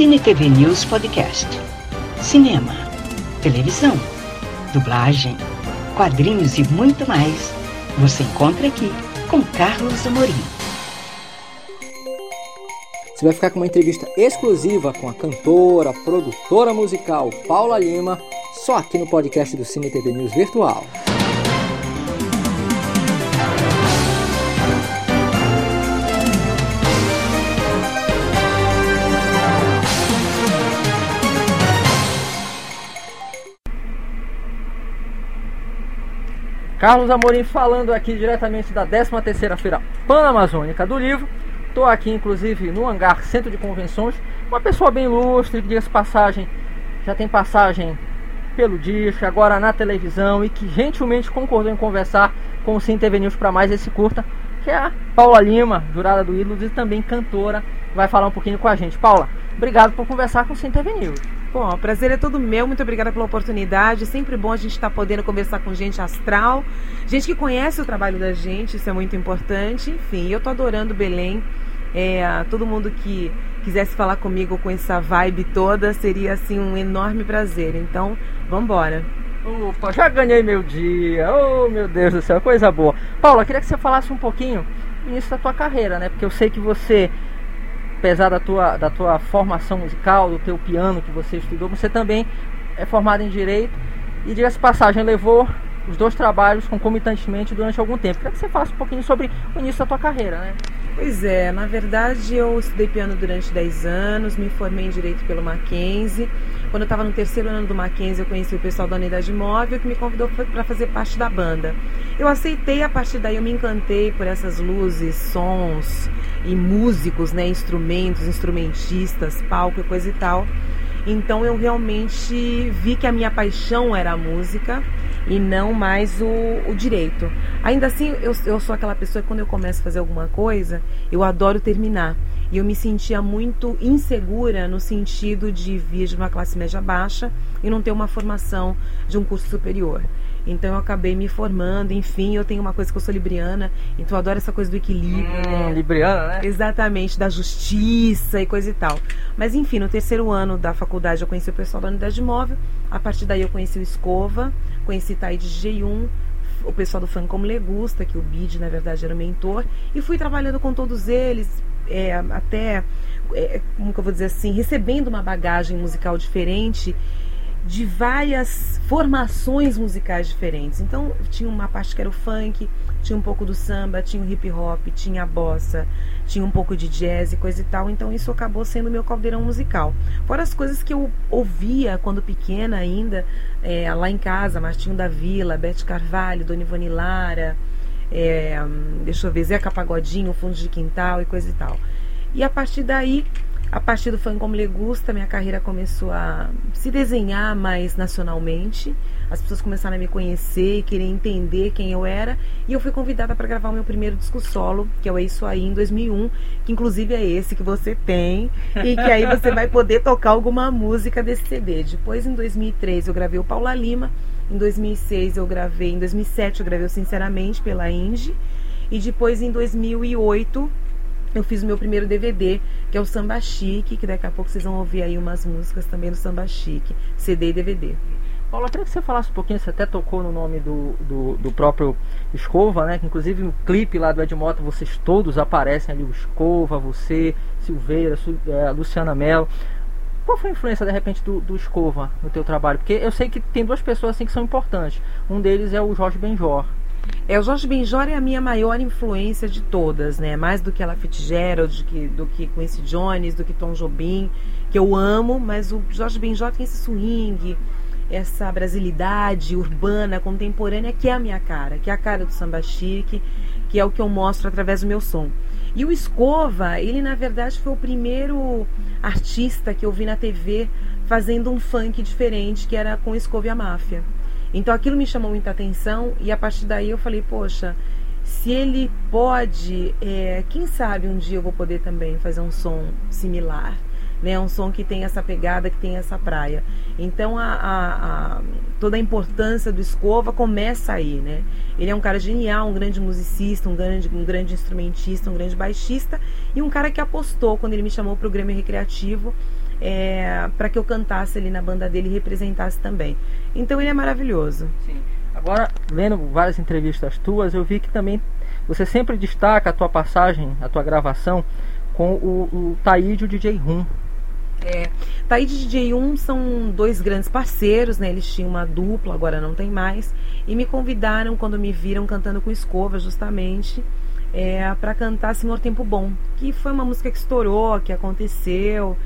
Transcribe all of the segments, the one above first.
Cine TV News Podcast. Cinema, televisão, dublagem, quadrinhos e muito mais. Você encontra aqui com Carlos Amorim. Você vai ficar com uma entrevista exclusiva com a cantora, produtora musical Paula Lima, só aqui no podcast do Cine TV News Virtual. Carlos Amorim falando aqui diretamente da 13ª Feira Pan-Amazônica do Livro. Estou aqui, inclusive, no hangar Centro de Convenções. Uma pessoa bem ilustre, que diga passagem, já tem passagem pelo disco, agora na televisão e que gentilmente concordou em conversar com o Sim TV News para mais esse curta, que é a Paula Lima, jurada do Ídolos e também cantora, vai falar um pouquinho com a gente. Paula, obrigado por conversar com o Sim TV News. Bom, o prazer é todo meu. Muito obrigada pela oportunidade. Sempre bom a gente estar tá podendo conversar com gente astral, gente que conhece o trabalho da gente, isso é muito importante. Enfim, eu tô adorando Belém. É, todo mundo que quisesse falar comigo com essa vibe toda seria assim um enorme prazer. Então, vamos embora. Opa, já ganhei meu dia. Oh, meu Deus do céu, coisa boa. Paula, queria que você falasse um pouquinho isso da tua carreira, né? Porque eu sei que você apesar da tua, da tua formação musical, do teu piano que você estudou, você também é formado em Direito e, diga-se passagem, levou os dois trabalhos concomitantemente durante algum tempo. Queria que você falasse um pouquinho sobre o início da tua carreira, né? Pois é, na verdade eu estudei piano durante 10 anos, me formei em Direito pelo Mackenzie. Quando eu estava no terceiro ano do Mackenzie, eu conheci o pessoal da Unidade Móvel que me convidou para fazer parte da banda. Eu aceitei, a partir daí eu me encantei por essas luzes, sons e músicos, né, instrumentos, instrumentistas, palco e coisa e tal. Então eu realmente vi que a minha paixão era a música e não mais o, o direito. Ainda assim, eu, eu sou aquela pessoa que quando eu começo a fazer alguma coisa, eu adoro terminar. E eu me sentia muito insegura no sentido de vir de uma classe média baixa e não ter uma formação de um curso superior. Então eu acabei me formando, enfim, eu tenho uma coisa que eu sou libriana, então eu adoro essa coisa do equilíbrio. Hum, né? Libriana, né? Exatamente, da justiça e coisa e tal. Mas enfim, no terceiro ano da faculdade eu conheci o pessoal da unidade móvel, a partir daí eu conheci o Escova, conheci Taíde G1, o pessoal do Fã Como Legusta, que o Bid na verdade era o mentor, e fui trabalhando com todos eles, é, até, é, como que eu vou dizer assim, recebendo uma bagagem musical diferente de várias formações musicais diferentes. Então, tinha uma parte que era o funk, tinha um pouco do samba, tinha o hip hop, tinha a bossa, tinha um pouco de jazz e coisa e tal. Então, isso acabou sendo meu caldeirão musical. Fora as coisas que eu ouvia quando pequena ainda, é, lá em casa, Martinho da Vila, Bete Carvalho, Dona Ivone Lara, é, deixa eu ver, Zeca Pagodinho, Fundo de Quintal e coisa e tal. E a partir daí a partir do Fã Como Le Gusta, minha carreira começou a se desenhar mais nacionalmente. As pessoas começaram a me conhecer e querer entender quem eu era. E eu fui convidada para gravar o meu primeiro disco solo, que é o É Isso Aí, em 2001, que inclusive é esse que você tem. E que aí você vai poder tocar alguma música desse CD. Depois, em 2003, eu gravei o Paula Lima. Em 2006, eu gravei. Em 2007, eu gravei o Sinceramente pela Indy. E depois, em 2008 eu fiz o meu primeiro DVD, que é o Samba Chique, que daqui a pouco vocês vão ouvir aí umas músicas também do Samba Chique, CD e DVD. Paula, queria que você falasse um pouquinho, você até tocou no nome do, do, do, próprio Escova, né? Que inclusive no clipe lá do Edmoto vocês todos aparecem ali, o Escova, você, Silveira, é, Luciana Mello. Qual foi a influência, de repente, do, do Escova no teu trabalho? Porque eu sei que tem duas pessoas assim que são importantes. Um deles é o Jorge Benjor. É, o Jorge Benjor é a minha maior influência de todas, né? Mais do que ela Fitzgerald, do que, do que Quincy Jones, do que Tom Jobim, que eu amo, mas o Jorge Benjor tem esse swing, essa brasilidade urbana, contemporânea, que é a minha cara, que é a cara do samba chique, que é o que eu mostro através do meu som. E o Escova, ele na verdade foi o primeiro artista que eu vi na TV fazendo um funk diferente, que era com Escova e a Máfia. Então aquilo me chamou muita atenção e a partir daí eu falei, poxa, se ele pode, é, quem sabe um dia eu vou poder também fazer um som similar. né? Um som que tem essa pegada, que tem essa praia. Então a, a, a, toda a importância do Escova começa aí, né? Ele é um cara genial, um grande musicista, um grande, um grande instrumentista, um grande baixista e um cara que apostou quando ele me chamou para o Grêmio Recreativo é, para que eu cantasse ali na banda dele e representasse também. Então ele é maravilhoso. Sim. Agora, lendo várias entrevistas tuas, eu vi que também você sempre destaca a tua passagem, a tua gravação com o, o Taíde e o DJ Rum. É, Taíde e DJ 1 são dois grandes parceiros, né? Eles tinham uma dupla, agora não tem mais. E me convidaram quando me viram cantando com escova, justamente, é, para cantar Senhor Tempo Bom, que foi uma música que estourou, que aconteceu.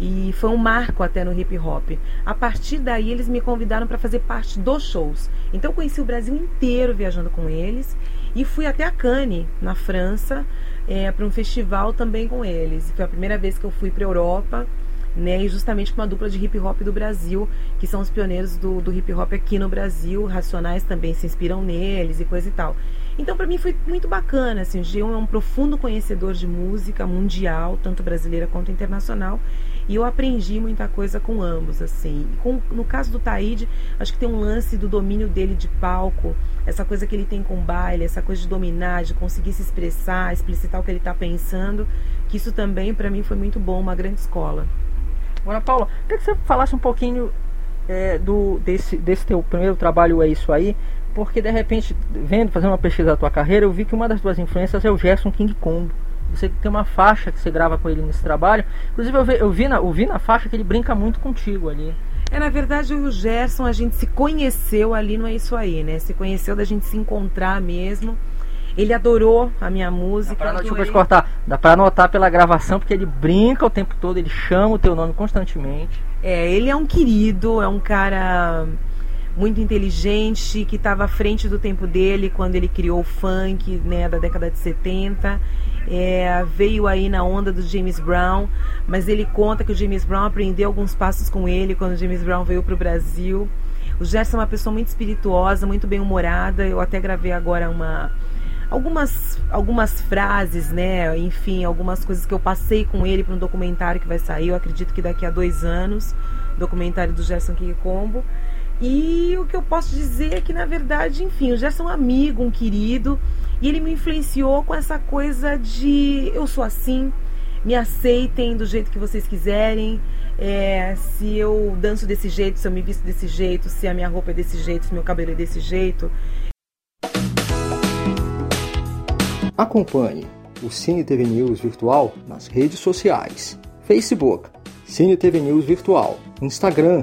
E foi um marco até no hip hop. A partir daí, eles me convidaram para fazer parte dos shows. Então, eu conheci o Brasil inteiro viajando com eles. E fui até a Cannes, na França, é, para um festival também com eles. Foi a primeira vez que eu fui para Europa, né? E justamente com uma dupla de hip hop do Brasil, que são os pioneiros do, do hip hop aqui no Brasil. Racionais também se inspiram neles e coisa e tal. Então, para mim foi muito bacana. Assim, o Gion é um profundo conhecedor de música mundial, tanto brasileira quanto internacional. E eu aprendi muita coisa com ambos, assim. Com, no caso do Taíde, acho que tem um lance do domínio dele de palco, essa coisa que ele tem com baile, essa coisa de dominar, de conseguir se expressar, explicitar o que ele está pensando, que isso também para mim foi muito bom, uma grande escola. Agora, Paula, queria que você falasse um pouquinho é, do, desse, desse teu primeiro trabalho, é isso aí, porque de repente, vendo, fazendo uma pesquisa da tua carreira, eu vi que uma das tuas influências é o Gerson King Kong. Você tem uma faixa que você grava com ele nesse trabalho. Inclusive, eu vi, eu vi, na, eu vi na faixa que ele brinca muito contigo ali. É, na verdade, o Gerson, a gente se conheceu ali, não é isso aí, né? Se conheceu da gente se encontrar mesmo. Ele adorou a minha música. Dá pra, desculpa te cortar. Dá pra anotar pela gravação, porque ele brinca o tempo todo, ele chama o teu nome constantemente. É, ele é um querido, é um cara muito inteligente, que estava à frente do tempo dele quando ele criou o funk, né, da década de 70 é, veio aí na onda do James Brown, mas ele conta que o James Brown aprendeu alguns passos com ele quando o James Brown veio para o Brasil. O Gerson é uma pessoa muito espirituosa, muito bem humorada. Eu até gravei agora uma algumas algumas frases, né? Enfim, algumas coisas que eu passei com ele para um documentário que vai sair. Eu acredito que daqui a dois anos, documentário do Gerson King Combo. E o que eu posso dizer é que, na verdade, enfim, o Gerson é um amigo, um querido. E ele me influenciou com essa coisa de eu sou assim, me aceitem do jeito que vocês quiserem. É, se eu danço desse jeito, se eu me visto desse jeito, se a minha roupa é desse jeito, se meu cabelo é desse jeito. Acompanhe o Cine TV News Virtual nas redes sociais: Facebook, Cine TV News Virtual, Instagram,